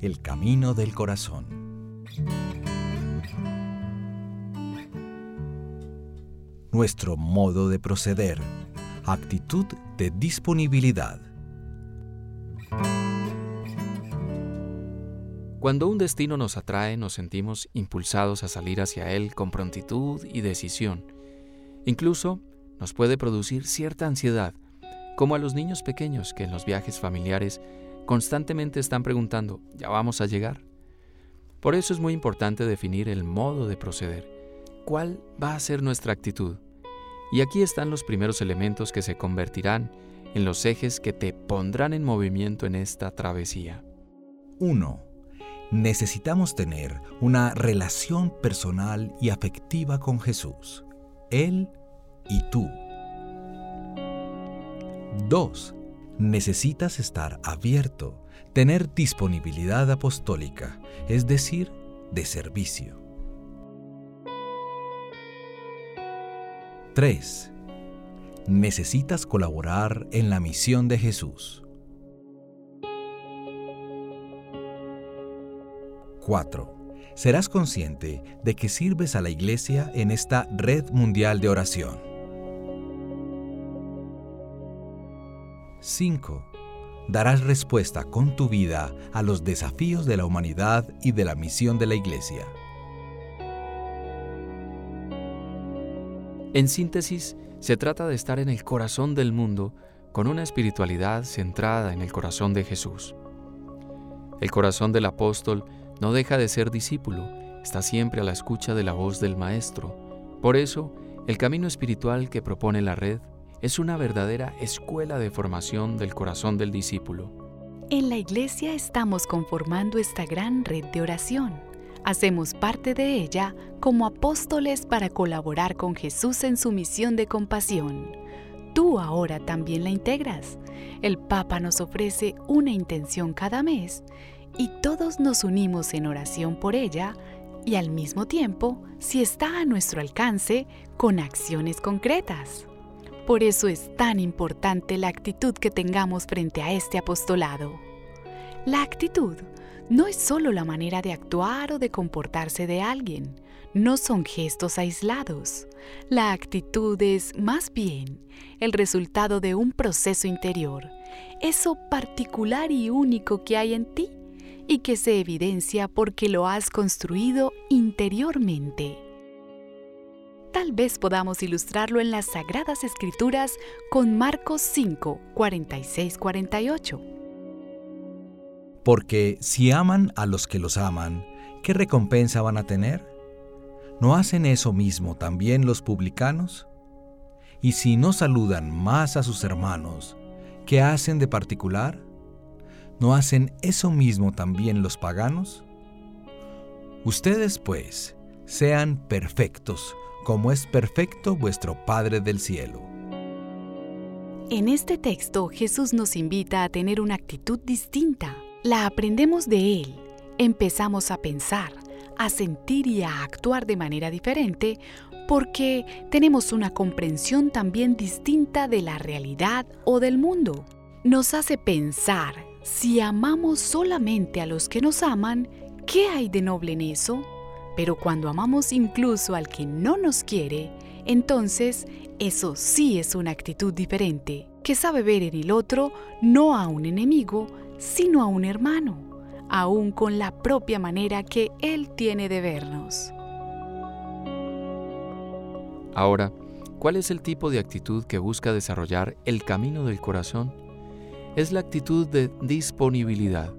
el camino del corazón. Nuestro modo de proceder, actitud de disponibilidad. Cuando un destino nos atrae, nos sentimos impulsados a salir hacia él con prontitud y decisión. Incluso nos puede producir cierta ansiedad, como a los niños pequeños que en los viajes familiares constantemente están preguntando, ¿ya vamos a llegar? Por eso es muy importante definir el modo de proceder. ¿Cuál va a ser nuestra actitud? Y aquí están los primeros elementos que se convertirán en los ejes que te pondrán en movimiento en esta travesía. 1 necesitamos tener una relación personal y afectiva con Jesús, Él y tú. 2. Necesitas estar abierto, tener disponibilidad apostólica, es decir, de servicio. 3. Necesitas colaborar en la misión de Jesús. 4. Serás consciente de que sirves a la Iglesia en esta red mundial de oración. 5. Darás respuesta con tu vida a los desafíos de la humanidad y de la misión de la Iglesia. En síntesis, se trata de estar en el corazón del mundo con una espiritualidad centrada en el corazón de Jesús. El corazón del apóstol no deja de ser discípulo, está siempre a la escucha de la voz del Maestro. Por eso, el camino espiritual que propone la red es una verdadera escuela de formación del corazón del discípulo. En la iglesia estamos conformando esta gran red de oración. Hacemos parte de ella como apóstoles para colaborar con Jesús en su misión de compasión. Tú ahora también la integras. El Papa nos ofrece una intención cada mes y todos nos unimos en oración por ella y al mismo tiempo, si está a nuestro alcance, con acciones concretas. Por eso es tan importante la actitud que tengamos frente a este apostolado. La actitud no es solo la manera de actuar o de comportarse de alguien, no son gestos aislados. La actitud es más bien el resultado de un proceso interior, eso particular y único que hay en ti y que se evidencia porque lo has construido interiormente. Tal vez podamos ilustrarlo en las Sagradas Escrituras con Marcos 5, 46-48. Porque si aman a los que los aman, ¿qué recompensa van a tener? ¿No hacen eso mismo también los publicanos? Y si no saludan más a sus hermanos, ¿qué hacen de particular? ¿No hacen eso mismo también los paganos? Ustedes, pues, sean perfectos, como es perfecto vuestro Padre del cielo. En este texto Jesús nos invita a tener una actitud distinta. La aprendemos de Él. Empezamos a pensar, a sentir y a actuar de manera diferente porque tenemos una comprensión también distinta de la realidad o del mundo. Nos hace pensar, si amamos solamente a los que nos aman, ¿qué hay de noble en eso? Pero cuando amamos incluso al que no nos quiere, entonces eso sí es una actitud diferente, que sabe ver en el otro no a un enemigo, sino a un hermano, aún con la propia manera que él tiene de vernos. Ahora, ¿cuál es el tipo de actitud que busca desarrollar el camino del corazón? es la actitud de disponibilidad.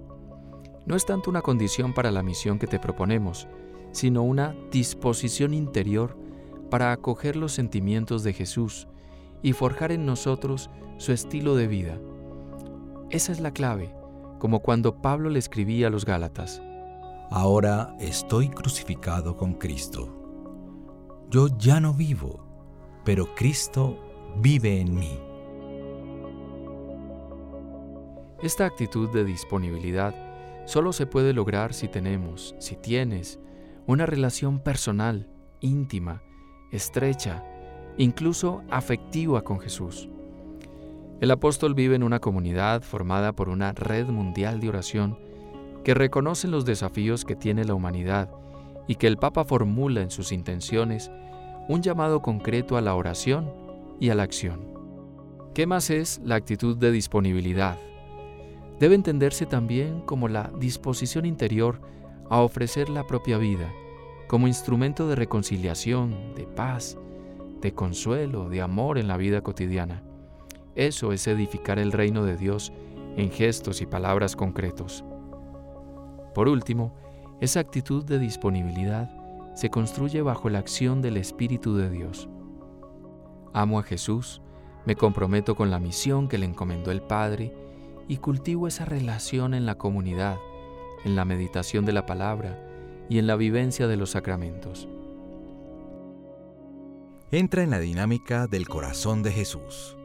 No es tanto una condición para la misión que te proponemos, sino una disposición interior para acoger los sentimientos de Jesús y forjar en nosotros su estilo de vida. Esa es la clave, como cuando Pablo le escribía a los Gálatas. Ahora estoy crucificado con Cristo. Yo ya no vivo, pero Cristo vive en mí. Esta actitud de disponibilidad solo se puede lograr si tenemos, si tienes, una relación personal, íntima, estrecha, incluso afectiva con Jesús. El apóstol vive en una comunidad formada por una red mundial de oración que reconocen los desafíos que tiene la humanidad y que el Papa formula en sus intenciones un llamado concreto a la oración y a la acción. ¿Qué más es la actitud de disponibilidad? Debe entenderse también como la disposición interior a ofrecer la propia vida como instrumento de reconciliación, de paz, de consuelo, de amor en la vida cotidiana. Eso es edificar el reino de Dios en gestos y palabras concretos. Por último, esa actitud de disponibilidad se construye bajo la acción del Espíritu de Dios. Amo a Jesús, me comprometo con la misión que le encomendó el Padre y cultivo esa relación en la comunidad, en la meditación de la palabra y en la vivencia de los sacramentos. Entra en la dinámica del corazón de Jesús.